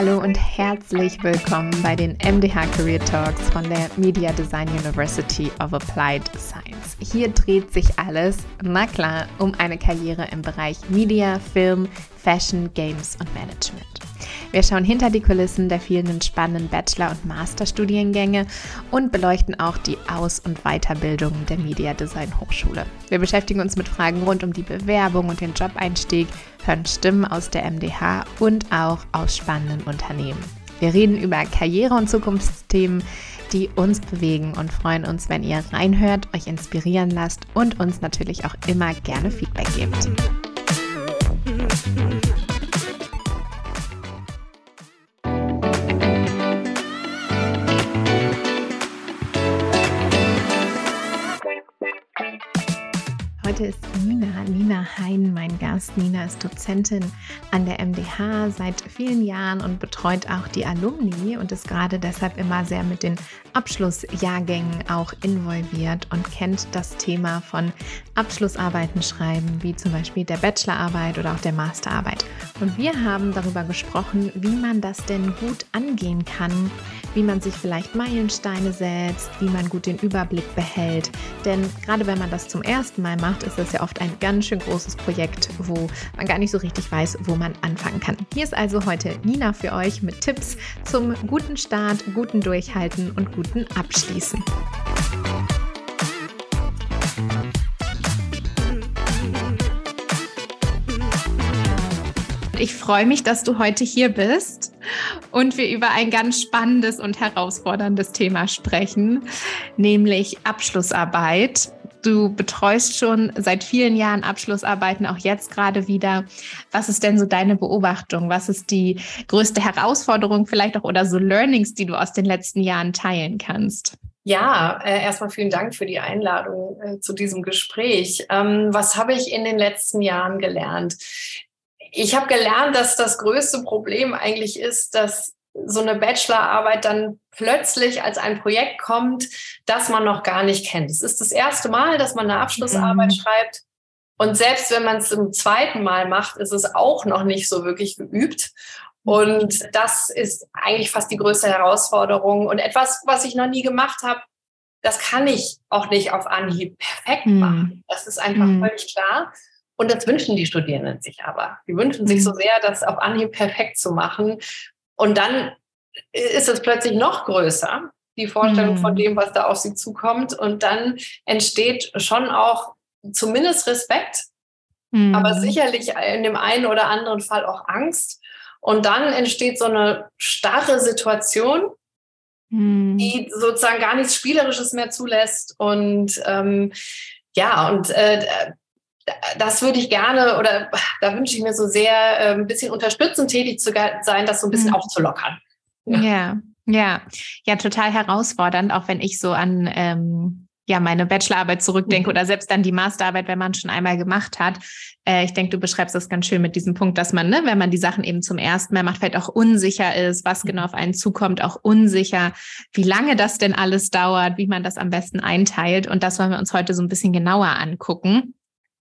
Hallo und herzlich willkommen bei den MDH Career Talks von der Media Design University of Applied Science. Hier dreht sich alles, na klar, um eine Karriere im Bereich Media, Film, Fashion, Games und Management. Wir schauen hinter die Kulissen der vielen spannenden Bachelor- und Masterstudiengänge und beleuchten auch die Aus- und Weiterbildung der Media Design Hochschule. Wir beschäftigen uns mit Fragen rund um die Bewerbung und den Jobeinstieg, hören Stimmen aus der MDH und auch aus spannenden Unternehmen. Wir reden über Karriere- und Zukunftsthemen, die uns bewegen und freuen uns, wenn ihr reinhört, euch inspirieren lasst und uns natürlich auch immer gerne Feedback gebt. Heute ist Nina, Nina Hein, mein Gast. Nina ist Dozentin an der MDH seit vielen Jahren und betreut auch die Alumni und ist gerade deshalb immer sehr mit den Abschlussjahrgängen auch involviert und kennt das Thema von Abschlussarbeiten schreiben, wie zum Beispiel der Bachelorarbeit oder auch der Masterarbeit. Und wir haben darüber gesprochen, wie man das denn gut angehen kann, wie man sich vielleicht Meilensteine setzt, wie man gut den Überblick behält. Denn gerade wenn man das zum ersten Mal macht, ist das ja oft ein ganz schön großes Projekt, wo man gar nicht so richtig weiß, wo man anfangen kann. Hier ist also heute Nina für euch mit Tipps zum guten Start, guten Durchhalten und guten Abschließen. Ich freue mich, dass du heute hier bist und wir über ein ganz spannendes und herausforderndes Thema sprechen, nämlich Abschlussarbeit. Du betreust schon seit vielen Jahren Abschlussarbeiten, auch jetzt gerade wieder. Was ist denn so deine Beobachtung? Was ist die größte Herausforderung vielleicht auch oder so Learnings, die du aus den letzten Jahren teilen kannst? Ja, äh, erstmal vielen Dank für die Einladung äh, zu diesem Gespräch. Ähm, was habe ich in den letzten Jahren gelernt? Ich habe gelernt, dass das größte Problem eigentlich ist, dass so eine Bachelorarbeit dann plötzlich als ein Projekt kommt, das man noch gar nicht kennt. Es ist das erste Mal, dass man eine Abschlussarbeit mhm. schreibt. Und selbst wenn man es zum zweiten Mal macht, ist es auch noch nicht so wirklich geübt. Und das ist eigentlich fast die größte Herausforderung. Und etwas, was ich noch nie gemacht habe, das kann ich auch nicht auf Anhieb perfekt mhm. machen. Das ist einfach mhm. völlig klar. Und das wünschen die Studierenden sich aber. Die wünschen sich so mhm. sehr, das auf Anhieb perfekt zu machen. Und dann ist es plötzlich noch größer, die Vorstellung von mhm. dem, was da auf sie zukommt. Und dann entsteht schon auch zumindest Respekt, mhm. aber sicherlich in dem einen oder anderen Fall auch Angst. Und dann entsteht so eine starre Situation, mhm. die sozusagen gar nichts Spielerisches mehr zulässt. Und ähm, ja, und äh, das würde ich gerne oder da wünsche ich mir so sehr, äh, ein bisschen unterstützend tätig zu sein, das so ein bisschen mhm. aufzulockern. Ja. ja, ja, ja, total herausfordernd, auch wenn ich so an ähm, ja, meine Bachelorarbeit zurückdenke mhm. oder selbst dann die Masterarbeit, wenn man schon einmal gemacht hat. Äh, ich denke, du beschreibst das ganz schön mit diesem Punkt, dass man, ne, wenn man die Sachen eben zum ersten Mal macht, vielleicht auch unsicher ist, was genau auf einen zukommt, auch unsicher, wie lange das denn alles dauert, wie man das am besten einteilt. Und das wollen wir uns heute so ein bisschen genauer angucken.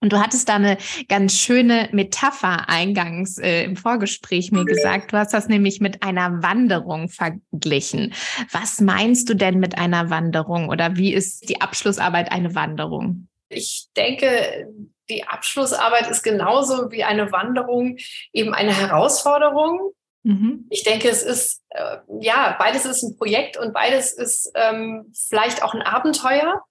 Und du hattest da eine ganz schöne Metapher eingangs äh, im Vorgespräch mir gesagt. Du hast das nämlich mit einer Wanderung verglichen. Was meinst du denn mit einer Wanderung oder wie ist die Abschlussarbeit eine Wanderung? Ich denke, die Abschlussarbeit ist genauso wie eine Wanderung eben eine Herausforderung. Mhm. Ich denke, es ist, äh, ja, beides ist ein Projekt und beides ist ähm, vielleicht auch ein Abenteuer.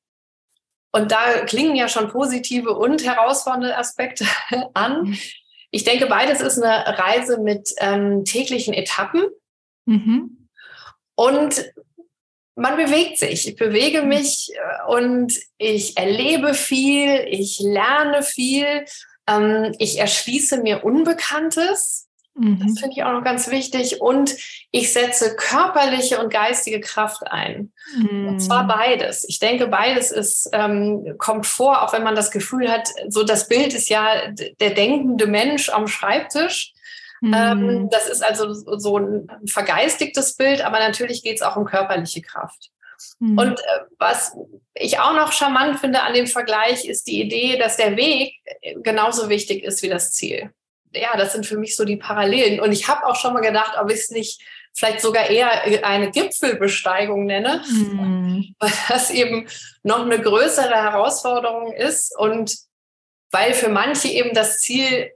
Und da klingen ja schon positive und herausfordernde Aspekte an. Mhm. Ich denke, beides ist eine Reise mit ähm, täglichen Etappen. Mhm. Und man bewegt sich. Ich bewege mhm. mich äh, und ich erlebe viel, ich lerne viel, ähm, ich erschließe mir Unbekanntes. Mhm. Das finde ich auch noch ganz wichtig. Und ich setze körperliche und geistige Kraft ein. Mhm. Und zwar beides. Ich denke, beides ist, ähm, kommt vor, auch wenn man das Gefühl hat, so das Bild ist ja der denkende Mensch am Schreibtisch. Mhm. Ähm, das ist also so ein vergeistigtes Bild, aber natürlich geht es auch um körperliche Kraft. Mhm. Und äh, was ich auch noch charmant finde an dem Vergleich, ist die Idee, dass der Weg genauso wichtig ist wie das Ziel. Ja, das sind für mich so die Parallelen. Und ich habe auch schon mal gedacht, ob ich es nicht vielleicht sogar eher eine Gipfelbesteigung nenne, mhm. weil das eben noch eine größere Herausforderung ist und weil für manche eben das Ziel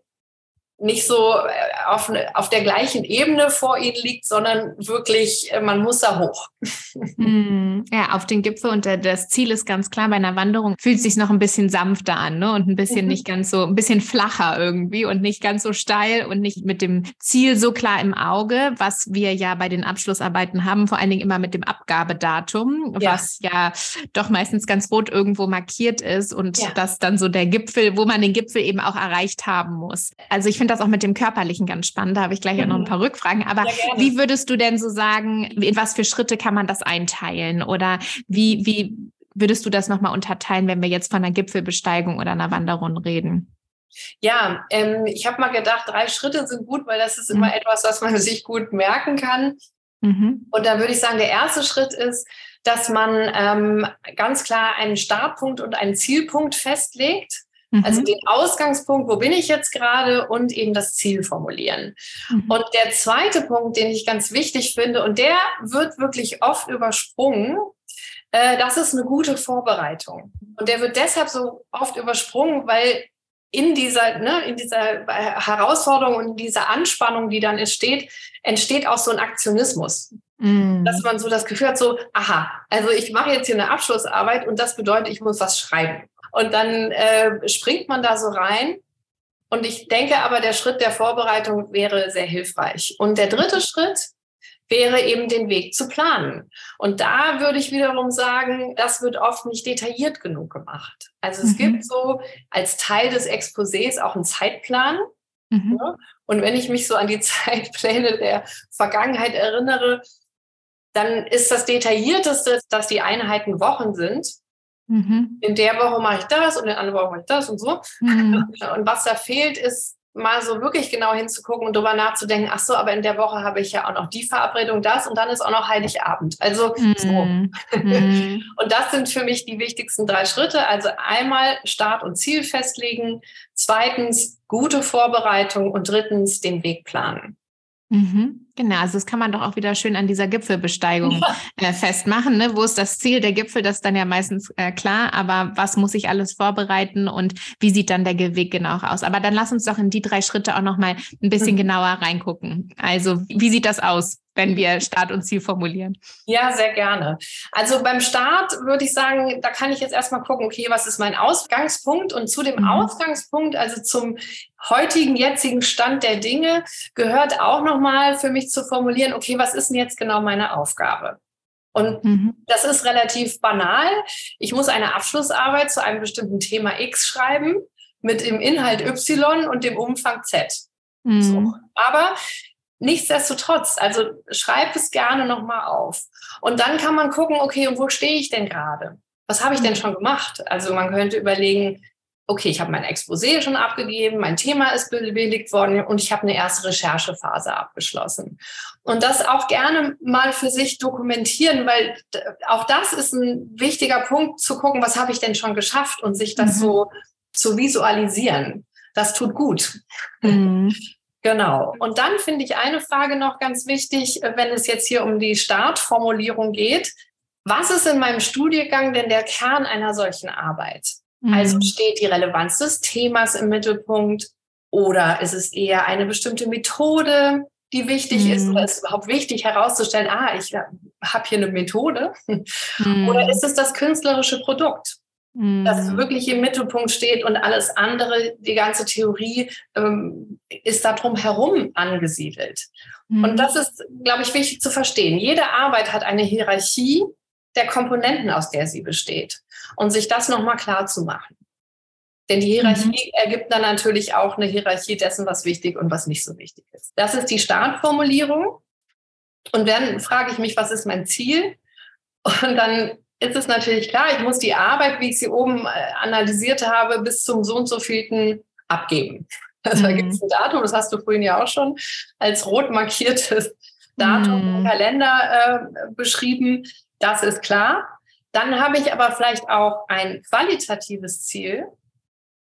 nicht so äh, auf, auf der gleichen Ebene vor ihnen liegt, sondern wirklich, äh, man muss da hoch. Hm, ja, auf den Gipfel und das Ziel ist ganz klar, bei einer Wanderung fühlt es sich noch ein bisschen sanfter an ne? und ein bisschen mhm. nicht ganz so, ein bisschen flacher irgendwie und nicht ganz so steil und nicht mit dem Ziel so klar im Auge, was wir ja bei den Abschlussarbeiten haben, vor allen Dingen immer mit dem Abgabedatum, ja. was ja doch meistens ganz rot irgendwo markiert ist und ja. das dann so der Gipfel, wo man den Gipfel eben auch erreicht haben muss. Also ich finde finde das auch mit dem Körperlichen ganz spannend. Da habe ich gleich mhm. auch noch ein mhm. paar Rückfragen. Aber wie würdest du denn so sagen, in was für Schritte kann man das einteilen? Oder wie, wie würdest du das nochmal unterteilen, wenn wir jetzt von einer Gipfelbesteigung oder einer Wanderung reden? Ja, ähm, ich habe mal gedacht, drei Schritte sind gut, weil das ist mhm. immer etwas, was man sich gut merken kann. Mhm. Und da würde ich sagen, der erste Schritt ist, dass man ähm, ganz klar einen Startpunkt und einen Zielpunkt festlegt. Also mhm. den Ausgangspunkt, wo bin ich jetzt gerade und eben das Ziel formulieren. Mhm. Und der zweite Punkt, den ich ganz wichtig finde, und der wird wirklich oft übersprungen, äh, das ist eine gute Vorbereitung. Und der wird deshalb so oft übersprungen, weil in dieser, ne, in dieser Herausforderung und in dieser Anspannung, die dann entsteht, entsteht auch so ein Aktionismus. Mm. Dass man so das Gefühl hat, so, aha, also ich mache jetzt hier eine Abschlussarbeit und das bedeutet, ich muss was schreiben. Und dann äh, springt man da so rein. Und ich denke aber, der Schritt der Vorbereitung wäre sehr hilfreich. Und der dritte Schritt wäre eben den Weg zu planen. Und da würde ich wiederum sagen, das wird oft nicht detailliert genug gemacht. Also es mhm. gibt so als Teil des Exposés auch einen Zeitplan. Mhm. Ja? Und wenn ich mich so an die Zeitpläne der Vergangenheit erinnere, dann ist das Detaillierteste, dass die Einheiten Wochen sind. Mhm. In der Woche mache ich das und in der anderen Woche mache ich das und so. Mhm. Und was da fehlt, ist mal so wirklich genau hinzugucken und darüber nachzudenken, ach so, aber in der Woche habe ich ja auch noch die Verabredung, das und dann ist auch noch Heiligabend. Also mhm. so. Mhm. Und das sind für mich die wichtigsten drei Schritte. Also einmal Start und Ziel festlegen, zweitens gute Vorbereitung und drittens den Weg planen. Mhm. Genau, also das kann man doch auch wieder schön an dieser Gipfelbesteigung äh, festmachen. Ne? Wo ist das Ziel der Gipfel? Das ist dann ja meistens äh, klar, aber was muss ich alles vorbereiten und wie sieht dann der Weg genau aus? Aber dann lass uns doch in die drei Schritte auch nochmal ein bisschen mhm. genauer reingucken. Also wie sieht das aus? wenn wir Start und Ziel formulieren? Ja, sehr gerne. Also beim Start würde ich sagen, da kann ich jetzt erstmal gucken, okay, was ist mein Ausgangspunkt? Und zu dem mhm. Ausgangspunkt, also zum heutigen, jetzigen Stand der Dinge, gehört auch nochmal für mich zu formulieren, okay, was ist denn jetzt genau meine Aufgabe? Und mhm. das ist relativ banal. Ich muss eine Abschlussarbeit zu einem bestimmten Thema X schreiben mit dem Inhalt Y und dem Umfang Z. Mhm. So. Aber Nichtsdestotrotz, also schreib es gerne nochmal auf. Und dann kann man gucken, okay, und wo stehe ich denn gerade? Was habe ich denn schon gemacht? Also man könnte überlegen, okay, ich habe mein Exposé schon abgegeben, mein Thema ist bewilligt worden und ich habe eine erste Recherchephase abgeschlossen. Und das auch gerne mal für sich dokumentieren, weil auch das ist ein wichtiger Punkt zu gucken, was habe ich denn schon geschafft und sich das mhm. so zu visualisieren. Das tut gut. Mhm. Genau. Und dann finde ich eine Frage noch ganz wichtig, äh, wenn es jetzt hier um die Startformulierung geht. Was ist in meinem Studiengang denn der Kern einer solchen Arbeit? Mhm. Also steht die Relevanz des Themas im Mittelpunkt oder ist es eher eine bestimmte Methode, die wichtig mhm. ist oder ist es überhaupt wichtig herauszustellen, ah, ich habe hier eine Methode? Mhm. Oder ist es das künstlerische Produkt? das mhm. wirklich im Mittelpunkt steht und alles andere, die ganze Theorie ähm, ist darum herum angesiedelt. Mhm. Und das ist, glaube ich, wichtig zu verstehen. Jede Arbeit hat eine Hierarchie der Komponenten, aus der sie besteht. Und sich das nochmal klar zu machen. Denn die Hierarchie mhm. ergibt dann natürlich auch eine Hierarchie dessen, was wichtig und was nicht so wichtig ist. Das ist die Startformulierung. Und dann frage ich mich, was ist mein Ziel? Und dann ist es natürlich klar, ich muss die Arbeit, wie ich sie oben äh, analysiert habe, bis zum so und so vielten abgeben. Also mhm. da gibt es ein Datum, das hast du vorhin ja auch schon als rot markiertes Datum mhm. im Kalender äh, beschrieben. Das ist klar. Dann habe ich aber vielleicht auch ein qualitatives Ziel.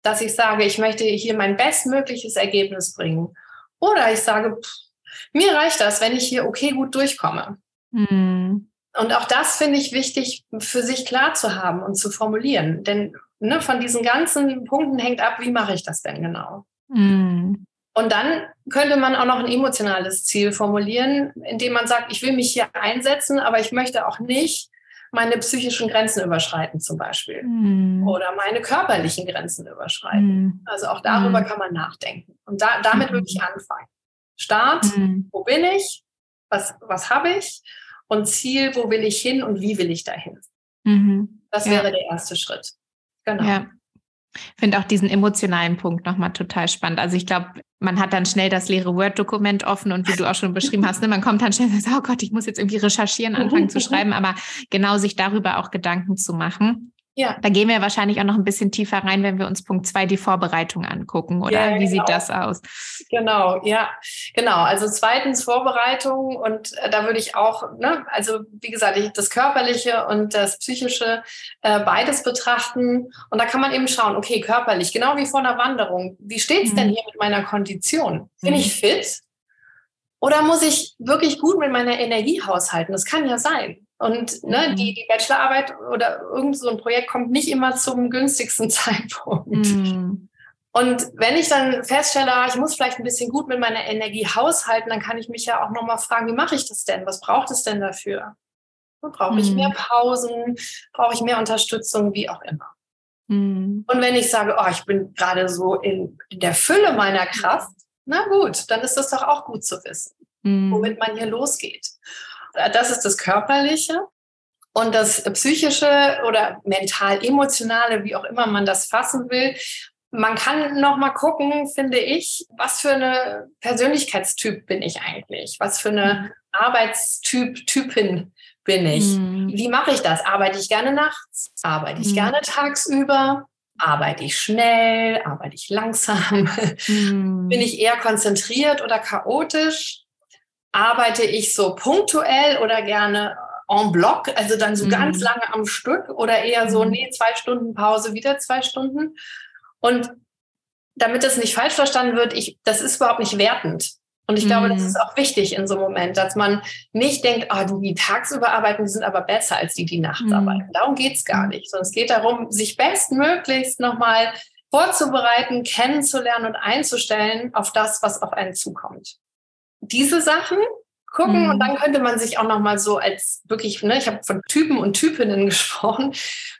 dass ich sage, ich möchte hier mein bestmögliches Ergebnis bringen. Oder ich sage, pff, mir reicht das, wenn ich hier okay gut durchkomme. Mhm. Und auch das finde ich wichtig für sich klar zu haben und zu formulieren. Denn ne, von diesen ganzen Punkten hängt ab, wie mache ich das denn genau? Mhm. Und dann könnte man auch noch ein emotionales Ziel formulieren, indem man sagt, ich will mich hier einsetzen, aber ich möchte auch nicht meine psychischen Grenzen überschreiten zum Beispiel mm. oder meine körperlichen Grenzen überschreiten. Mm. Also auch darüber mm. kann man nachdenken. Und da, damit würde ich anfangen. Start, wo bin ich? Was, was habe ich? Und Ziel, wo will ich hin und wie will ich dahin? -hmm. Das wäre ja. der erste Schritt. Genau. Ja. Ich finde auch diesen emotionalen Punkt nochmal total spannend. Also ich glaube, man hat dann schnell das leere Word-Dokument offen und wie du auch schon beschrieben hast, ne, man kommt dann schnell und sagt, oh Gott, ich muss jetzt irgendwie recherchieren, anfangen zu schreiben, aber genau sich darüber auch Gedanken zu machen. Ja. Da gehen wir wahrscheinlich auch noch ein bisschen tiefer rein, wenn wir uns Punkt zwei die Vorbereitung angucken, oder? Ja, Wie genau. sieht das aus? Genau, ja, genau. Also zweitens Vorbereitung und äh, da würde ich auch, ne, also wie gesagt, ich, das Körperliche und das Psychische äh, beides betrachten. Und da kann man eben schauen, okay, körperlich, genau wie vor einer Wanderung. Wie steht's mhm. denn hier mit meiner Kondition? Bin mhm. ich fit? Oder muss ich wirklich gut mit meiner Energie haushalten? Das kann ja sein. Und ne, mhm. die, die Bachelorarbeit oder irgend so ein Projekt kommt nicht immer zum günstigsten Zeitpunkt. Mhm. Und wenn ich dann feststelle, ah, ich muss vielleicht ein bisschen gut mit meiner Energie haushalten, dann kann ich mich ja auch nochmal fragen, wie mache ich das denn? Was braucht es denn dafür? Brauche ich mhm. mehr Pausen? Brauche ich mehr Unterstützung? Wie auch immer. Mhm. Und wenn ich sage, oh, ich bin gerade so in, in, der Fülle meiner Kraft, na gut, dann ist das doch auch gut zu wissen, mhm. womit man hier losgeht das ist das Körperliche. Und das Psychische oder mental-emotionale, wie auch immer man das fassen will, man kann noch mal gucken, finde ich, was für eine Persönlichkeitstyp bin ich eigentlich? Was für eine. Arbeitstyp, Typin bin ich? Mhm. Wie mache ich das? Arbeite ich gerne nachts? Arbeite ich mhm. gerne tagsüber? Arbeite ich schnell? Arbeite ich langsam? Mhm. Bin ich eher konzentriert oder chaotisch? Arbeite ich so punktuell oder gerne en bloc, also dann so mhm. ganz lange am Stück oder eher so, mhm. nee, zwei Stunden Pause, wieder zwei Stunden. Und damit das nicht falsch verstanden wird, ich, das ist überhaupt nicht wertend. Und ich glaube, das mhm. ist auch wichtig in so einem Moment, dass man nicht denkt, ah, oh, die, die tagsüber arbeiten, die sind aber besser als die, die nachts mhm. arbeiten. Darum geht's gar nicht. Sondern es geht darum, sich bestmöglichst nochmal vorzubereiten, kennenzulernen und einzustellen auf das, was auf einen zukommt diese Sachen gucken mhm. und dann könnte man sich auch noch mal so als wirklich, ne, ich habe von Typen und Typinnen gesprochen,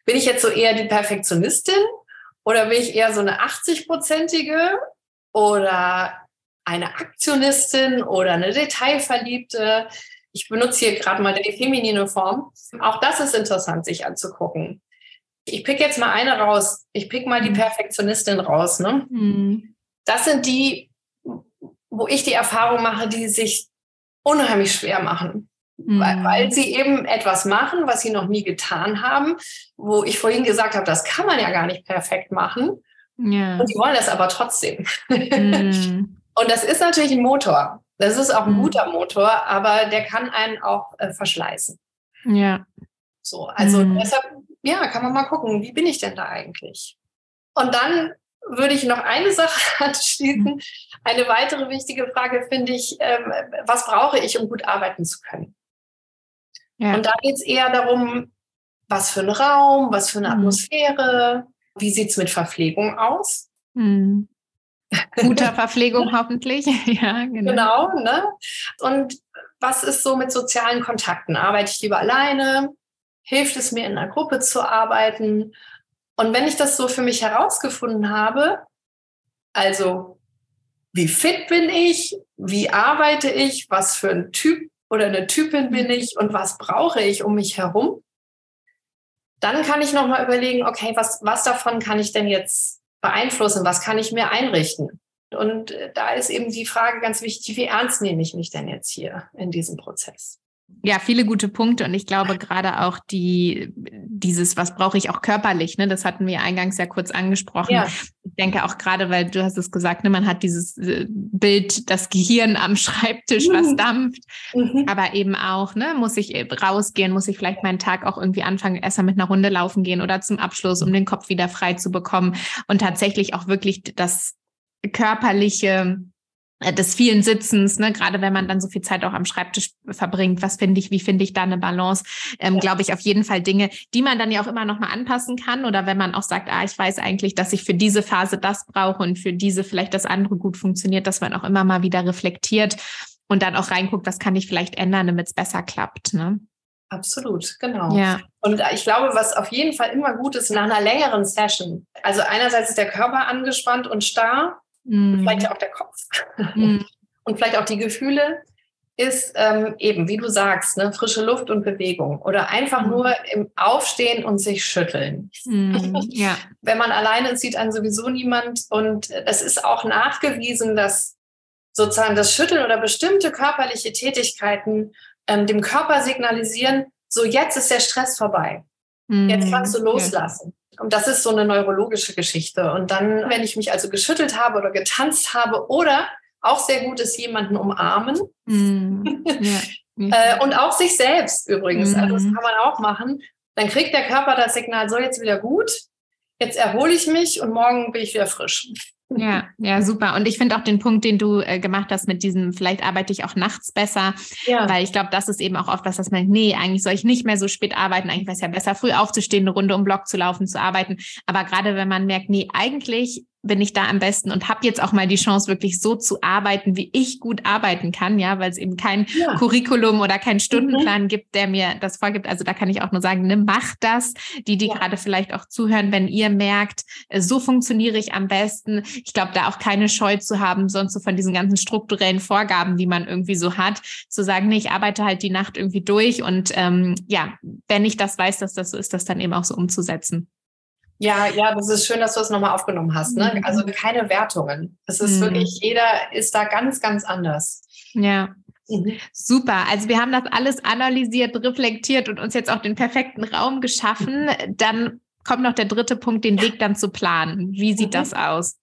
bin ich jetzt so eher die Perfektionistin oder bin ich eher so eine 80-prozentige oder eine Aktionistin oder eine Detailverliebte? Ich benutze hier gerade mal die feminine Form. Auch das ist interessant, sich anzugucken. Ich pick jetzt mal eine raus. Ich pick mal die mhm. Perfektionistin raus. Ne? Mhm. Das sind die, wo ich die Erfahrung mache, die sich unheimlich schwer machen. Mhm. Weil, weil sie eben etwas machen, was sie noch nie getan haben, wo ich vorhin gesagt habe, das kann man ja gar nicht perfekt machen. Ja. Und die wollen das aber trotzdem. Mhm. Und das ist natürlich ein Motor. Das ist auch ein mhm. guter Motor, aber der kann einen auch äh, verschleißen. Ja. So, also mhm. deshalb, ja, kann man mal gucken, wie bin ich denn da eigentlich? Und dann würde ich noch eine Sache anschließen. Mhm. Eine weitere wichtige Frage finde ich, ähm, was brauche ich, um gut arbeiten zu können? Ja. Und da geht es eher darum, was für ein Raum, was für eine mhm. Atmosphäre, wie sieht es mit Verpflegung aus? Mhm. Guter Verpflegung hoffentlich. ja, genau. Genau, ne? Und was ist so mit sozialen Kontakten? Arbeite ich lieber alleine? Hilft es mir, in einer Gruppe zu arbeiten? Und wenn ich das so für mich herausgefunden habe, also wie fit bin ich, wie arbeite ich, was für ein Typ oder eine Typin bin ich und was brauche ich um mich herum, dann kann ich nochmal überlegen, okay, was, was davon kann ich denn jetzt beeinflussen, was kann ich mir einrichten? Und äh, da ist eben die Frage ganz wichtig, wie ernst nehme ich mich denn jetzt hier in diesem Prozess? Ja, viele gute Punkte und ich glaube gerade auch die, dieses, was brauche ich auch körperlich, ne, das hatten wir eingangs ja kurz angesprochen. Ja. Ich denke auch gerade, weil du hast es gesagt, ne, man hat dieses äh, Bild, das Gehirn am Schreibtisch, was mhm. dampft, mhm. aber eben auch, ne, muss ich rausgehen, muss ich vielleicht meinen Tag auch irgendwie anfangen, erstmal mit einer Runde laufen gehen oder zum Abschluss, um den Kopf wieder frei zu bekommen und tatsächlich auch wirklich das körperliche äh, des vielen Sitzens, ne, gerade wenn man dann so viel Zeit auch am Schreibtisch verbringt, was finde ich, wie finde ich da eine Balance, ähm, ja. glaube ich auf jeden Fall Dinge, die man dann ja auch immer noch mal anpassen kann oder wenn man auch sagt, ah, ich weiß eigentlich, dass ich für diese Phase das brauche und für diese vielleicht das andere gut funktioniert, dass man auch immer mal wieder reflektiert und dann auch reinguckt, was kann ich vielleicht ändern, damit es besser klappt, ne? Absolut, genau. Ja. Und ich glaube, was auf jeden Fall immer gut ist nach einer längeren Session. Also einerseits ist der Körper angespannt und starr, mm. vielleicht auch der Kopf mm. und vielleicht auch die Gefühle, ist ähm, eben, wie du sagst, ne, frische Luft und Bewegung oder einfach mm. nur im Aufstehen und sich schütteln. Mm. Ja. Wenn man alleine ist, sieht einen sowieso niemand und es ist auch nachgewiesen, dass sozusagen das Schütteln oder bestimmte körperliche Tätigkeiten ähm, dem Körper signalisieren, so jetzt ist der Stress vorbei. Jetzt kannst du loslassen. Und das ist so eine neurologische Geschichte. Und dann, wenn ich mich also geschüttelt habe oder getanzt habe oder auch sehr gut ist, jemanden umarmen. Mm, ja. äh, und auch sich selbst übrigens. Mm. Also das kann man auch machen. Dann kriegt der Körper das Signal, so jetzt wieder gut, jetzt erhole ich mich und morgen bin ich wieder frisch. Ja, ja, super. Und ich finde auch den Punkt, den du äh, gemacht hast mit diesem, vielleicht arbeite ich auch nachts besser, ja. weil ich glaube, das ist eben auch oft was, dass man, nee, eigentlich soll ich nicht mehr so spät arbeiten, eigentlich wäre es ja besser, früh aufzustehen, eine Runde um Block zu laufen, zu arbeiten. Aber gerade wenn man merkt, nee, eigentlich bin ich da am besten und habe jetzt auch mal die Chance, wirklich so zu arbeiten, wie ich gut arbeiten kann, ja, weil es eben kein ja. Curriculum oder kein Stundenplan mhm. gibt, der mir das vorgibt. Also da kann ich auch nur sagen, ne, macht das, die, die ja. gerade vielleicht auch zuhören, wenn ihr merkt, äh, so funktioniere ich am besten. Ich glaube, da auch keine Scheu zu haben, sonst so von diesen ganzen strukturellen Vorgaben, die man irgendwie so hat, zu sagen, nee, ich arbeite halt die Nacht irgendwie durch und ähm, ja, wenn ich das weiß, dass das so ist, das dann eben auch so umzusetzen. Ja, ja, das ist schön, dass du es nochmal aufgenommen hast. Ne? Mhm. Also keine Wertungen. Es ist mhm. wirklich, jeder ist da ganz, ganz anders. Ja. Mhm. Super. Also wir haben das alles analysiert, reflektiert und uns jetzt auch den perfekten Raum geschaffen. Dann kommt noch der dritte Punkt, den Weg dann zu planen. Wie sieht mhm. das aus?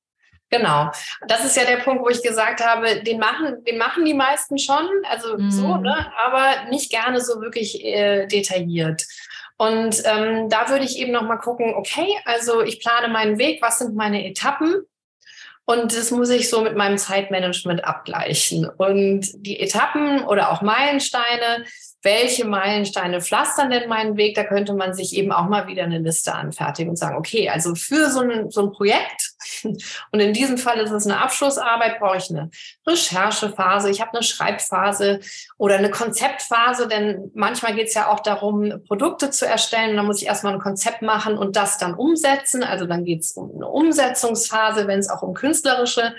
Genau. Das ist ja der Punkt, wo ich gesagt habe, den machen, den machen die meisten schon, also mhm. so, ne? aber nicht gerne so wirklich äh, detailliert. Und ähm, da würde ich eben noch mal gucken, okay, also ich plane meinen Weg, was sind meine Etappen? Und das muss ich so mit meinem Zeitmanagement abgleichen. Und die Etappen oder auch Meilensteine, welche Meilensteine pflastern denn meinen Weg? Da könnte man sich eben auch mal wieder eine Liste anfertigen und sagen, okay, also für so ein, so ein Projekt, und in diesem Fall ist es eine Abschlussarbeit, brauche ich eine Recherchephase, ich habe eine Schreibphase oder eine Konzeptphase, denn manchmal geht es ja auch darum, Produkte zu erstellen. Da muss ich erstmal ein Konzept machen und das dann umsetzen. Also dann geht es um eine Umsetzungsphase, wenn es auch um künstlerische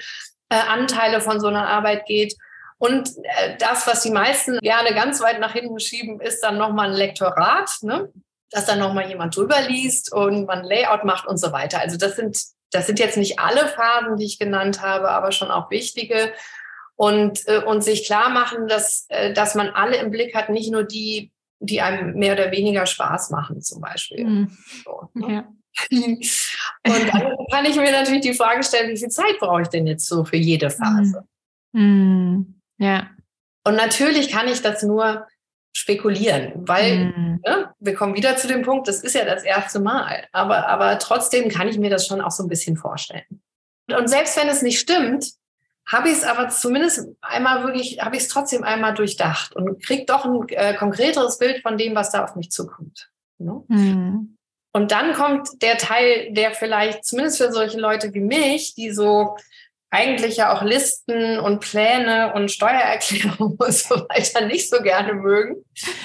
äh, Anteile von so einer Arbeit geht. Und äh, das, was die meisten gerne ganz weit nach hinten schieben, ist dann nochmal ein Lektorat, ne? dass dann nochmal jemand drüber liest und man Layout macht und so weiter. Also das sind, das sind jetzt nicht alle Phasen, die ich genannt habe, aber schon auch wichtige. Und, äh, und sich klar machen, dass, äh, dass man alle im Blick hat, nicht nur die, die einem mehr oder weniger Spaß machen, zum Beispiel. Mhm. So, ne? ja. Und dann kann ich mir natürlich die Frage stellen, wie viel Zeit brauche ich denn jetzt so für jede Phase? Mhm. Ja. Und natürlich kann ich das nur spekulieren, weil mm. ne, wir kommen wieder zu dem Punkt, das ist ja das erste Mal, aber, aber trotzdem kann ich mir das schon auch so ein bisschen vorstellen. Und selbst wenn es nicht stimmt, habe ich es aber zumindest einmal wirklich, habe ich es trotzdem einmal durchdacht und kriege doch ein äh, konkreteres Bild von dem, was da auf mich zukommt. Ne? Mm. Und dann kommt der Teil, der vielleicht zumindest für solche Leute wie mich, die so eigentlich ja auch Listen und Pläne und Steuererklärungen und so weiter nicht so gerne mögen.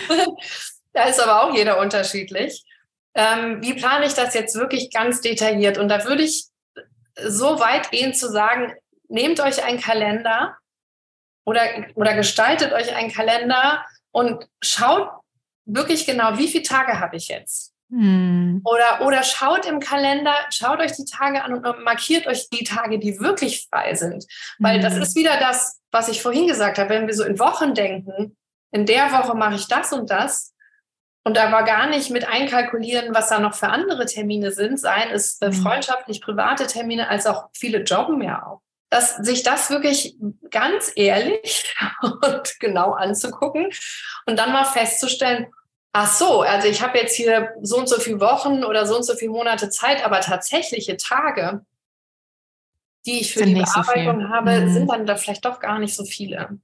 da ist aber auch jeder unterschiedlich. Ähm, wie plane ich das jetzt wirklich ganz detailliert? Und da würde ich so weit gehen zu sagen, nehmt euch einen Kalender oder, oder gestaltet euch einen Kalender und schaut wirklich genau, wie viele Tage habe ich jetzt? Hm. Oder, oder schaut im Kalender, schaut euch die Tage an und markiert euch die Tage, die wirklich frei sind. Weil hm. das ist wieder das, was ich vorhin gesagt habe, wenn wir so in Wochen denken, in der Woche mache ich das und das und aber gar nicht mit einkalkulieren, was da noch für andere Termine sind, seien es mhm. freundschaftlich private Termine, als auch viele jobben ja auch. Dass sich das wirklich ganz ehrlich und genau anzugucken und dann mal festzustellen, ach so, also ich habe jetzt hier so und so viele Wochen oder so und so viele Monate Zeit, aber tatsächliche Tage, die ich für sind die Bearbeitung so habe, mhm. sind dann da vielleicht doch gar nicht so viele.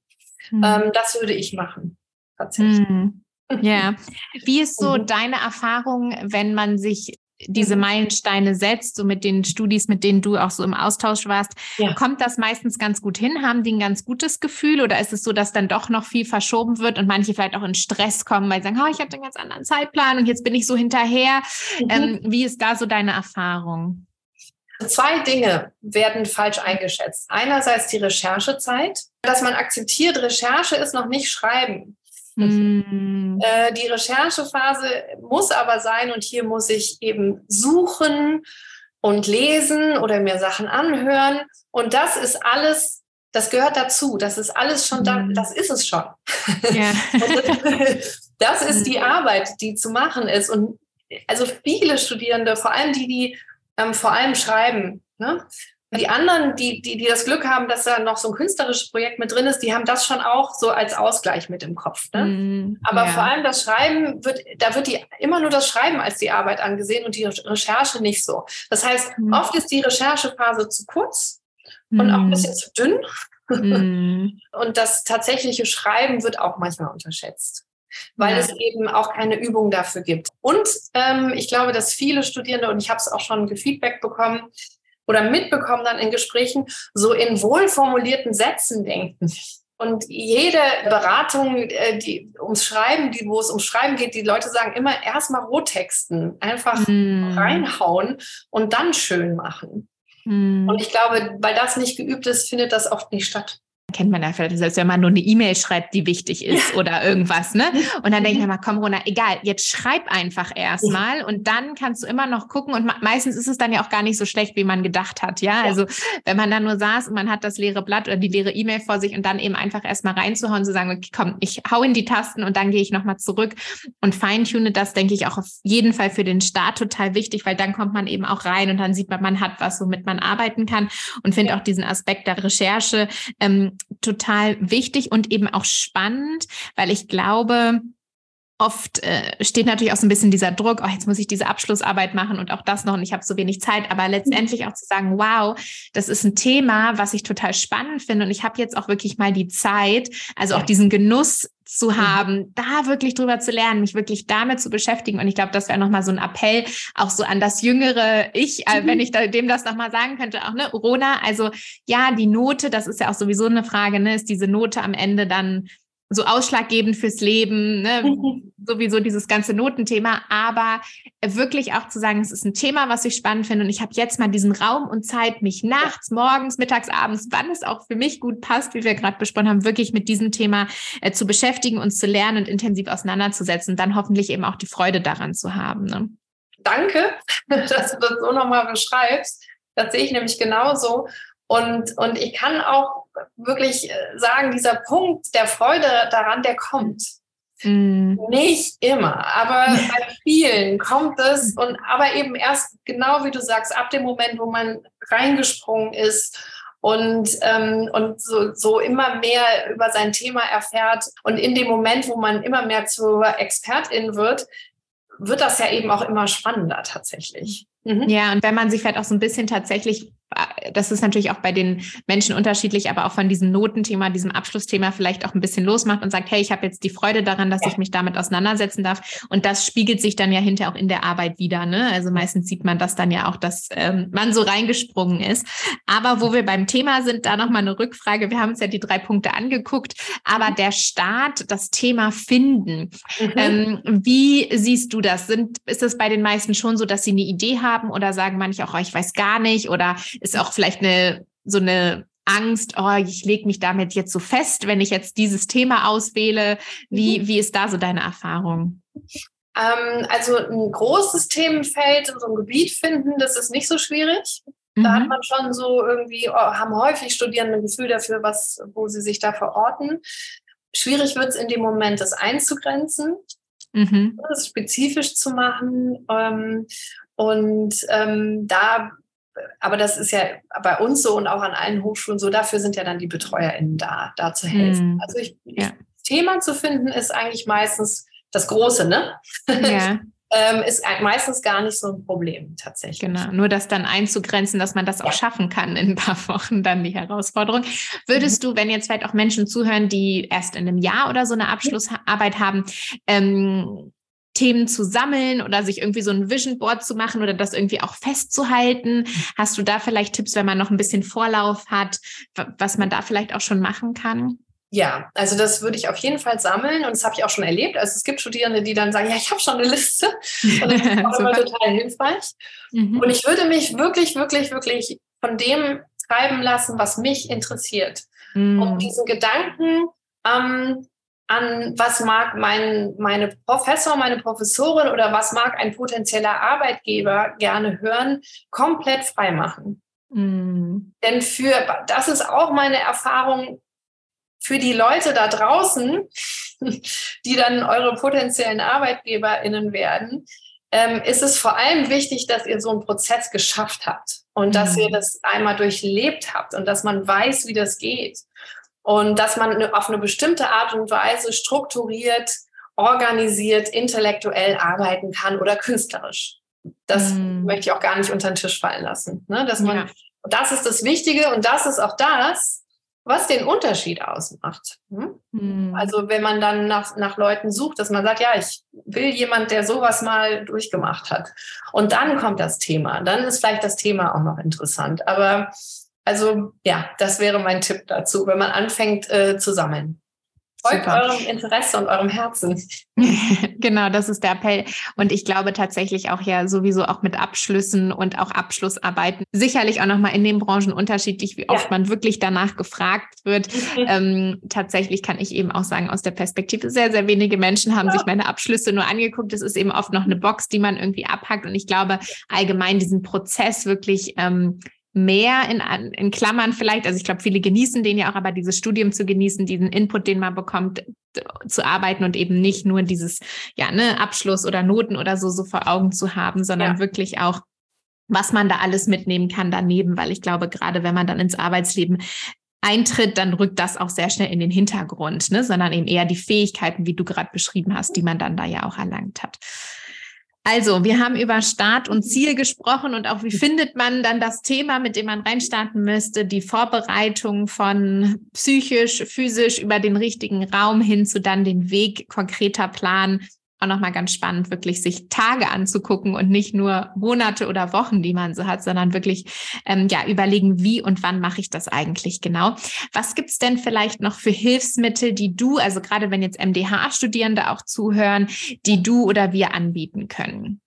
Mhm. Ähm, das würde ich machen, tatsächlich. Mhm. Ja. Wie ist so mhm. deine Erfahrung, wenn man sich diese mhm. Meilensteine setzt, so mit den Studis, mit denen du auch so im Austausch warst, ja. kommt das meistens ganz gut hin? Haben die ein ganz gutes Gefühl oder ist es so, dass dann doch noch viel verschoben wird und manche vielleicht auch in Stress kommen, weil sie sagen, oh, ich hatte einen ganz anderen Zeitplan und jetzt bin ich so hinterher? Mhm. Ähm, wie ist da so deine Erfahrung? Zwei Dinge werden falsch eingeschätzt. Einerseits die Recherchezeit, dass man akzeptiert, Recherche ist noch nicht Schreiben. Mm. Äh, die Recherchephase muss aber sein und hier muss ich eben suchen und lesen oder mir Sachen anhören. Und das ist alles, das gehört dazu. Das ist alles schon da, mm. das ist es schon. Ja. das ist die mm. Arbeit, die zu machen ist. Und also viele Studierende, vor allem die, die ähm, vor allem schreiben, ne? Die anderen, die, die, die das Glück haben, dass da noch so ein künstlerisches Projekt mit drin ist, die haben das schon auch so als Ausgleich mit im Kopf. Ne? Mm, Aber ja. vor allem das Schreiben wird, da wird die immer nur das Schreiben als die Arbeit angesehen und die Recherche nicht so. Das heißt, mm. oft ist die Recherchephase zu kurz mm. und auch ein bisschen zu dünn. Mm. und das tatsächliche Schreiben wird auch manchmal unterschätzt weil ja. es eben auch keine Übung dafür gibt. Und ähm, ich glaube, dass viele Studierende, und ich habe es auch schon gefeedback bekommen, oder mitbekommen dann in Gesprächen, so in wohlformulierten Sätzen denken. Und jede Beratung, äh, die ums Schreiben, die, wo es ums Schreiben geht, die Leute sagen immer erstmal Rohtexten, einfach mm. reinhauen und dann schön machen. Mm. Und ich glaube, weil das nicht geübt ist, findet das oft nicht statt kennt man ja vielleicht, selbst wenn man nur eine E-Mail schreibt, die wichtig ist ja. oder irgendwas, ne? Und dann denke ich mir mal, komm, Rona, egal, jetzt schreib einfach erstmal ja. und dann kannst du immer noch gucken und meistens ist es dann ja auch gar nicht so schlecht, wie man gedacht hat, ja? ja. Also, wenn man dann nur saß und man hat das leere Blatt oder die leere E-Mail vor sich und dann eben einfach erstmal reinzuhauen, zu sagen, okay, komm, ich hau in die Tasten und dann gehe ich nochmal zurück und feintune das, denke ich, auch auf jeden Fall für den Start total wichtig, weil dann kommt man eben auch rein und dann sieht man, man hat was, womit man arbeiten kann und finde auch diesen Aspekt der Recherche ähm, total wichtig und eben auch spannend, weil ich glaube, oft äh, steht natürlich auch so ein bisschen dieser Druck, oh, jetzt muss ich diese Abschlussarbeit machen und auch das noch und ich habe so wenig Zeit, aber letztendlich auch zu sagen, wow, das ist ein Thema, was ich total spannend finde und ich habe jetzt auch wirklich mal die Zeit, also auch diesen Genuss zu mhm. haben, da wirklich drüber zu lernen, mich wirklich damit zu beschäftigen. Und ich glaube, das wäre nochmal so ein Appell auch so an das jüngere Ich, äh, wenn mhm. ich da, dem das nochmal sagen könnte, auch, ne, Rona, also ja, die Note, das ist ja auch sowieso eine Frage, ne, ist diese Note am Ende dann so ausschlaggebend fürs Leben, ne? Mhm. sowieso dieses ganze Notenthema, aber wirklich auch zu sagen, es ist ein Thema, was ich spannend finde und ich habe jetzt mal diesen Raum und Zeit, mich nachts, morgens, mittags, abends, wann es auch für mich gut passt, wie wir gerade besprochen haben, wirklich mit diesem Thema äh, zu beschäftigen, uns zu lernen und intensiv auseinanderzusetzen und dann hoffentlich eben auch die Freude daran zu haben. Ne? Danke, dass du das so nochmal beschreibst. Das sehe ich nämlich genauso. Und, und ich kann auch wirklich äh, sagen, dieser Punkt der Freude daran, der kommt. Mm. Nicht immer, aber bei vielen kommt es und aber eben erst genau wie du sagst, ab dem Moment, wo man reingesprungen ist und, ähm, und so, so immer mehr über sein Thema erfährt und in dem Moment, wo man immer mehr zur Expertin wird, wird das ja eben auch immer spannender tatsächlich. Mhm. Ja, und wenn man sich vielleicht auch so ein bisschen tatsächlich das ist natürlich auch bei den Menschen unterschiedlich, aber auch von diesem Notenthema, diesem Abschlussthema vielleicht auch ein bisschen losmacht und sagt, hey, ich habe jetzt die Freude daran, dass ich mich damit auseinandersetzen darf. Und das spiegelt sich dann ja hinterher auch in der Arbeit wieder. Ne? Also meistens sieht man das dann ja auch, dass ähm, man so reingesprungen ist. Aber wo wir beim Thema sind, da nochmal eine Rückfrage. Wir haben uns ja die drei Punkte angeguckt, aber mhm. der Start, das Thema finden. Mhm. Ähm, wie siehst du das? Sind, ist es bei den meisten schon so, dass sie eine Idee haben oder sagen manche auch, oh, ich weiß gar nicht oder ist auch vielleicht eine so eine Angst, oh, ich lege mich damit jetzt so fest, wenn ich jetzt dieses Thema auswähle. Wie, mhm. wie ist da so deine Erfahrung? Ähm, also ein großes Themenfeld in so einem Gebiet finden, das ist nicht so schwierig. Da mhm. hat man schon so irgendwie, oh, haben häufig Studierende ein Gefühl dafür, was, wo sie sich da verorten. schwierig wird es in dem Moment, das einzugrenzen, mhm. das spezifisch zu machen. Ähm, und ähm, da, aber das ist ja bei uns so und auch an allen Hochschulen so, dafür sind ja dann die BetreuerInnen da, da zu helfen. Mhm. Also ich, ja. Thema zu finden ist eigentlich meistens das Große, ne? Ja. ähm, ist meistens gar nicht so ein Problem tatsächlich. Genau, nur das dann einzugrenzen, dass man das auch schaffen kann in ein paar Wochen, dann die Herausforderung. Würdest mhm. du, wenn jetzt vielleicht auch Menschen zuhören, die erst in einem Jahr oder so eine Abschlussarbeit haben, ähm, Themen zu sammeln oder sich irgendwie so ein Vision Board zu machen oder das irgendwie auch festzuhalten? Hast du da vielleicht Tipps, wenn man noch ein bisschen Vorlauf hat, was man da vielleicht auch schon machen kann? Ja, also das würde ich auf jeden Fall sammeln und das habe ich auch schon erlebt. Also es gibt Studierende, die dann sagen, ja, ich habe schon eine Liste und das ist auch immer total hilfreich. Mhm. Und ich würde mich wirklich, wirklich, wirklich von dem treiben lassen, was mich interessiert. Mhm. Und diesen Gedanken ähm, an, was mag mein meine Professor, meine Professorin oder was mag ein potenzieller Arbeitgeber gerne hören, komplett frei machen. Mhm. Denn für, das ist auch meine Erfahrung, für die Leute da draußen, die dann eure potenziellen ArbeitgeberInnen werden, ähm, ist es vor allem wichtig, dass ihr so einen Prozess geschafft habt und mhm. dass ihr das einmal durchlebt habt und dass man weiß, wie das geht und dass man auf eine bestimmte Art und Weise strukturiert, organisiert, intellektuell arbeiten kann oder künstlerisch. Das mhm. möchte ich auch gar nicht unter den Tisch fallen lassen. Ne? Dass man, ja. das ist das Wichtige und das ist auch das, was den Unterschied ausmacht. Hm? Hm. Also wenn man dann nach, nach Leuten sucht, dass man sagt, ja, ich will jemand, der sowas mal durchgemacht hat. Und dann kommt das Thema. Dann ist vielleicht das Thema auch noch interessant. Aber also ja, das wäre mein Tipp dazu, wenn man anfängt äh, zu sammeln. Folgt Super. eurem Interesse und eurem Herzen. genau, das ist der Appell. Und ich glaube tatsächlich auch ja sowieso auch mit Abschlüssen und auch Abschlussarbeiten. Sicherlich auch nochmal in den Branchen unterschiedlich, wie oft ja. man wirklich danach gefragt wird. Mhm. Ähm, tatsächlich kann ich eben auch sagen, aus der Perspektive sehr, sehr wenige Menschen haben ja. sich meine Abschlüsse nur angeguckt. Es ist eben oft noch eine Box, die man irgendwie abhackt. Und ich glaube allgemein diesen Prozess wirklich ähm, mehr in, in Klammern vielleicht, also ich glaube, viele genießen den ja auch, aber dieses Studium zu genießen, diesen Input, den man bekommt, zu arbeiten und eben nicht nur dieses, ja, ne, Abschluss oder Noten oder so, so vor Augen zu haben, sondern ja. wirklich auch, was man da alles mitnehmen kann daneben, weil ich glaube, gerade wenn man dann ins Arbeitsleben eintritt, dann rückt das auch sehr schnell in den Hintergrund, ne? sondern eben eher die Fähigkeiten, wie du gerade beschrieben hast, die man dann da ja auch erlangt hat. Also, wir haben über Start und Ziel gesprochen und auch, wie findet man dann das Thema, mit dem man reinstarten müsste, die Vorbereitung von psychisch, physisch über den richtigen Raum hin zu dann den Weg konkreter planen, auch nochmal ganz spannend, wirklich sich Tage anzugucken und nicht nur Monate oder Wochen, die man so hat, sondern wirklich ähm, ja überlegen, wie und wann mache ich das eigentlich genau. Was gibt's denn vielleicht noch für Hilfsmittel, die du, also gerade wenn jetzt MDH-Studierende auch zuhören, die du oder wir anbieten können?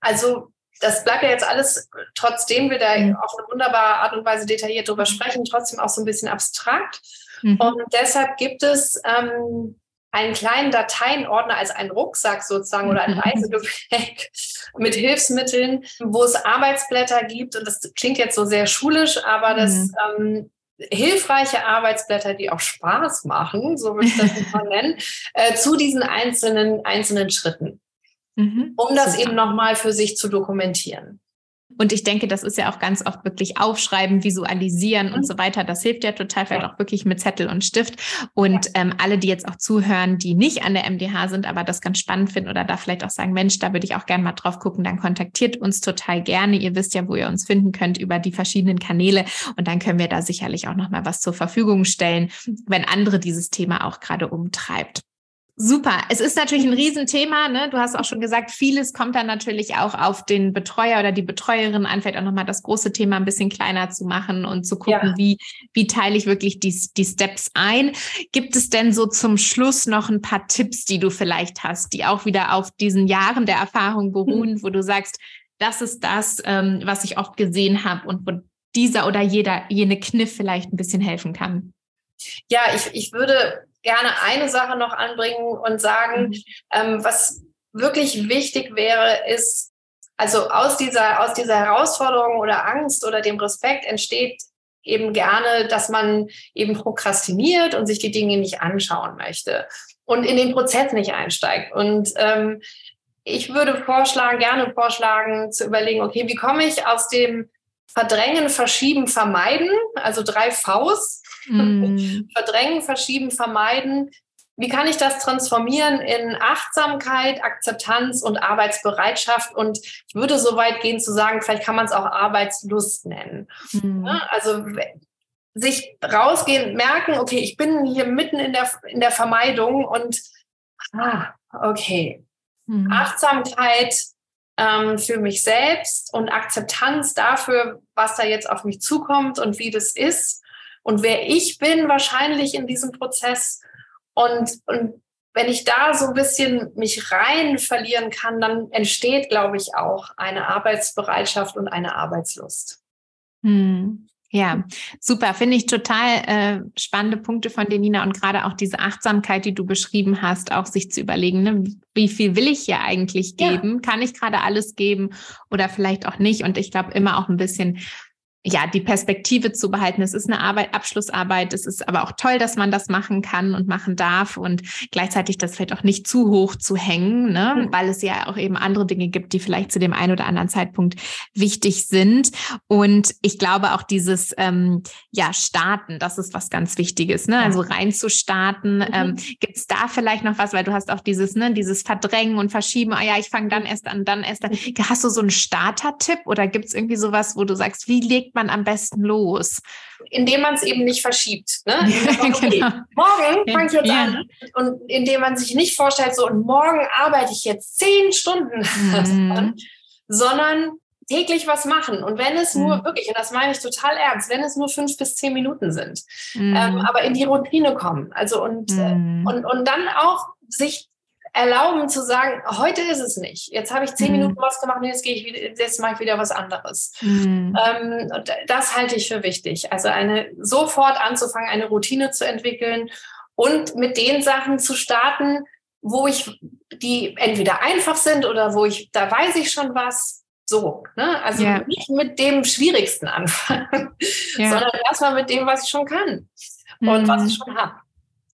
Also das bleibt ja jetzt alles, trotzdem wir da mhm. auf eine wunderbare Art und Weise detailliert drüber sprechen, trotzdem auch so ein bisschen abstrakt. Mhm. Und deshalb gibt es ähm, einen kleinen Dateienordner als einen Rucksack sozusagen oder ein mhm. Reisegepäck mit Hilfsmitteln, wo es Arbeitsblätter gibt. Und das klingt jetzt so sehr schulisch, aber das mhm. ähm, hilfreiche Arbeitsblätter, die auch Spaß machen, so würde ich das mal nennen, äh, zu diesen einzelnen, einzelnen Schritten, mhm. um das Super. eben nochmal für sich zu dokumentieren. Und ich denke, das ist ja auch ganz oft wirklich aufschreiben, visualisieren mhm. und so weiter. Das hilft ja total, vielleicht auch wirklich mit Zettel und Stift. Und ja. ähm, alle, die jetzt auch zuhören, die nicht an der MDH sind, aber das ganz spannend finden oder da vielleicht auch sagen, Mensch, da würde ich auch gerne mal drauf gucken, dann kontaktiert uns total gerne. Ihr wisst ja, wo ihr uns finden könnt über die verschiedenen Kanäle. Und dann können wir da sicherlich auch noch mal was zur Verfügung stellen, wenn andere dieses Thema auch gerade umtreibt. Super. Es ist natürlich ein Riesenthema. Ne? Du hast auch schon gesagt, vieles kommt dann natürlich auch auf den Betreuer oder die Betreuerin an, vielleicht auch nochmal das große Thema ein bisschen kleiner zu machen und zu gucken, ja. wie, wie teile ich wirklich die, die Steps ein. Gibt es denn so zum Schluss noch ein paar Tipps, die du vielleicht hast, die auch wieder auf diesen Jahren der Erfahrung beruhen, mhm. wo du sagst, das ist das, ähm, was ich oft gesehen habe und wo dieser oder jeder, jene Kniff vielleicht ein bisschen helfen kann? Ja, ich, ich würde gerne eine Sache noch anbringen und sagen, mhm. ähm, was wirklich wichtig wäre, ist, also aus dieser, aus dieser Herausforderung oder Angst oder dem Respekt entsteht eben gerne, dass man eben prokrastiniert und sich die Dinge nicht anschauen möchte und in den Prozess nicht einsteigt. Und ähm, ich würde vorschlagen, gerne vorschlagen, zu überlegen, okay, wie komme ich aus dem Verdrängen, Verschieben, Vermeiden, also drei Vs, mm. Verdrängen, Verschieben, Vermeiden. Wie kann ich das transformieren in Achtsamkeit, Akzeptanz und Arbeitsbereitschaft? Und ich würde so weit gehen zu sagen, vielleicht kann man es auch Arbeitslust nennen. Mm. Also sich rausgehen, merken, okay, ich bin hier mitten in der, in der Vermeidung und ah, okay. Mm. Achtsamkeit, ähm, für mich selbst und Akzeptanz dafür, was da jetzt auf mich zukommt und wie das ist und wer ich bin wahrscheinlich in diesem Prozess. Und, und wenn ich da so ein bisschen mich rein verlieren kann, dann entsteht, glaube ich, auch eine Arbeitsbereitschaft und eine Arbeitslust. Hm. Ja, super. Finde ich total äh, spannende Punkte von dir, Nina. Und gerade auch diese Achtsamkeit, die du beschrieben hast, auch sich zu überlegen, ne, wie viel will ich hier eigentlich geben? Ja. Kann ich gerade alles geben oder vielleicht auch nicht? Und ich glaube, immer auch ein bisschen ja, die Perspektive zu behalten. Es ist eine Arbeit, Abschlussarbeit. Es ist aber auch toll, dass man das machen kann und machen darf und gleichzeitig das vielleicht auch nicht zu hoch zu hängen, ne? Mhm. weil es ja auch eben andere Dinge gibt, die vielleicht zu dem einen oder anderen Zeitpunkt wichtig sind. Und ich glaube auch dieses, ähm, ja, starten, das ist was ganz Wichtiges, ne? Also reinzustarten. Mhm. Ähm, gibt es da vielleicht noch was, weil du hast auch dieses, ne, dieses Verdrängen und Verschieben, ah ja, ich fange dann erst an, dann erst an. Mhm. Hast du so einen Starter-Tipp oder gibt es irgendwie sowas, wo du sagst, wie legt man am besten los? Indem man es eben nicht verschiebt. Ne? okay, genau. Morgen fange ich jetzt ja. an. Und indem man sich nicht vorstellt, so und morgen arbeite ich jetzt zehn Stunden, mhm. sondern täglich was machen. Und wenn es nur mhm. wirklich, und das meine ich total ernst, wenn es nur fünf bis zehn Minuten sind, mhm. ähm, aber in die Routine kommen. Also und, äh, mhm. und, und dann auch sich erlauben zu sagen, heute ist es nicht. Jetzt habe ich zehn mhm. Minuten was gemacht und jetzt gehe ich wieder, jetzt mache ich wieder was anderes. Mhm. Ähm, das halte ich für wichtig. Also eine sofort anzufangen, eine Routine zu entwickeln und mit den Sachen zu starten, wo ich die entweder einfach sind oder wo ich, da weiß ich schon was. So, ne? Also yeah. nicht mit dem Schwierigsten anfangen, yeah. sondern erstmal mit dem, was ich schon kann und was ich mhm. schon habe.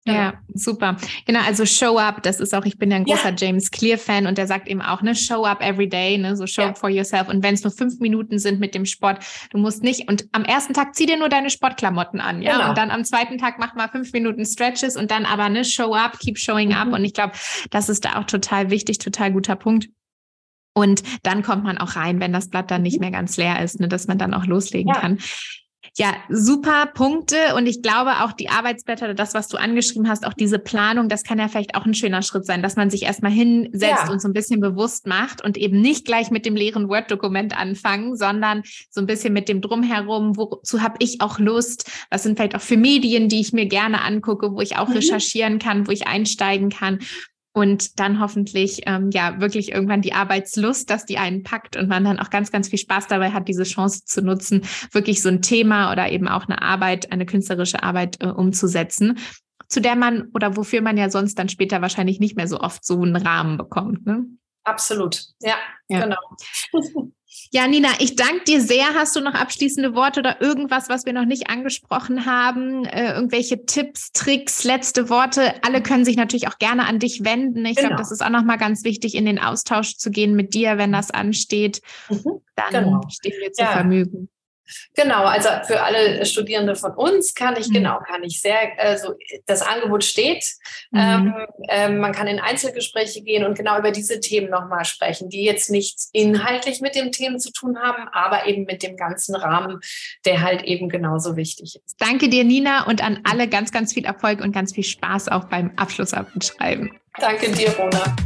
Ja, super. Genau, also Show Up, das ist auch, ich bin ja ein großer ja. James Clear-Fan und der sagt eben auch, ne, Show Up every day, ne, so Show ja. up for yourself. Und wenn es nur fünf Minuten sind mit dem Sport, du musst nicht, und am ersten Tag zieh dir nur deine Sportklamotten an, ja. Genau. Und dann am zweiten Tag mach mal fünf Minuten Stretches und dann aber, ne, Show Up, keep showing mhm. up. Und ich glaube, das ist da auch total wichtig, total guter Punkt. Und dann kommt man auch rein, wenn das Blatt dann nicht mhm. mehr ganz leer ist, ne, dass man dann auch loslegen ja. kann. Ja, super Punkte. Und ich glaube auch die Arbeitsblätter oder das, was du angeschrieben hast, auch diese Planung, das kann ja vielleicht auch ein schöner Schritt sein, dass man sich erstmal hinsetzt ja. und so ein bisschen bewusst macht und eben nicht gleich mit dem leeren Word-Dokument anfangen, sondern so ein bisschen mit dem Drumherum, wozu habe ich auch Lust? Was sind vielleicht auch für Medien, die ich mir gerne angucke, wo ich auch mhm. recherchieren kann, wo ich einsteigen kann und dann hoffentlich ähm, ja wirklich irgendwann die Arbeitslust, dass die einen packt und man dann auch ganz, ganz viel Spaß dabei hat, diese Chance zu nutzen, wirklich so ein Thema oder eben auch eine Arbeit, eine künstlerische Arbeit äh, umzusetzen, zu der man oder wofür man ja sonst dann später wahrscheinlich nicht mehr so oft so einen Rahmen bekommt. Ne? Absolut, ja, ja. genau. Ja, Nina, ich danke dir sehr. Hast du noch abschließende Worte oder irgendwas, was wir noch nicht angesprochen haben? Äh, irgendwelche Tipps, Tricks, letzte Worte? Alle können sich natürlich auch gerne an dich wenden. Ich genau. glaube, das ist auch nochmal ganz wichtig, in den Austausch zu gehen mit dir, wenn das ansteht. Mhm. Dann genau. stehen wir zu ja. Vermögen. Genau, also für alle Studierende von uns kann ich, mhm. genau, kann ich sehr, also das Angebot steht. Mhm. Ähm, äh, man kann in Einzelgespräche gehen und genau über diese Themen nochmal sprechen, die jetzt nichts inhaltlich mit dem Themen zu tun haben, aber eben mit dem ganzen Rahmen, der halt eben genauso wichtig ist. Danke dir, Nina, und an alle ganz, ganz viel Erfolg und ganz viel Spaß auch beim Abschlussabendschreiben. Danke dir, Rona.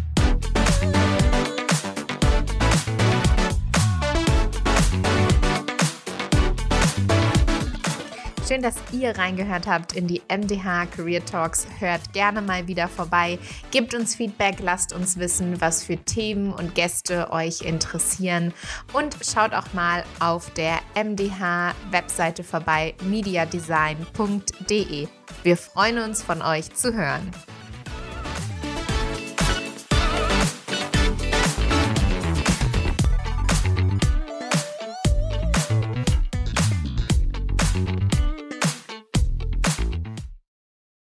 Schön, dass ihr reingehört habt in die MDH Career Talks. Hört gerne mal wieder vorbei. Gebt uns Feedback, lasst uns wissen, was für Themen und Gäste euch interessieren. Und schaut auch mal auf der MDH-Webseite vorbei, mediadesign.de. Wir freuen uns, von euch zu hören.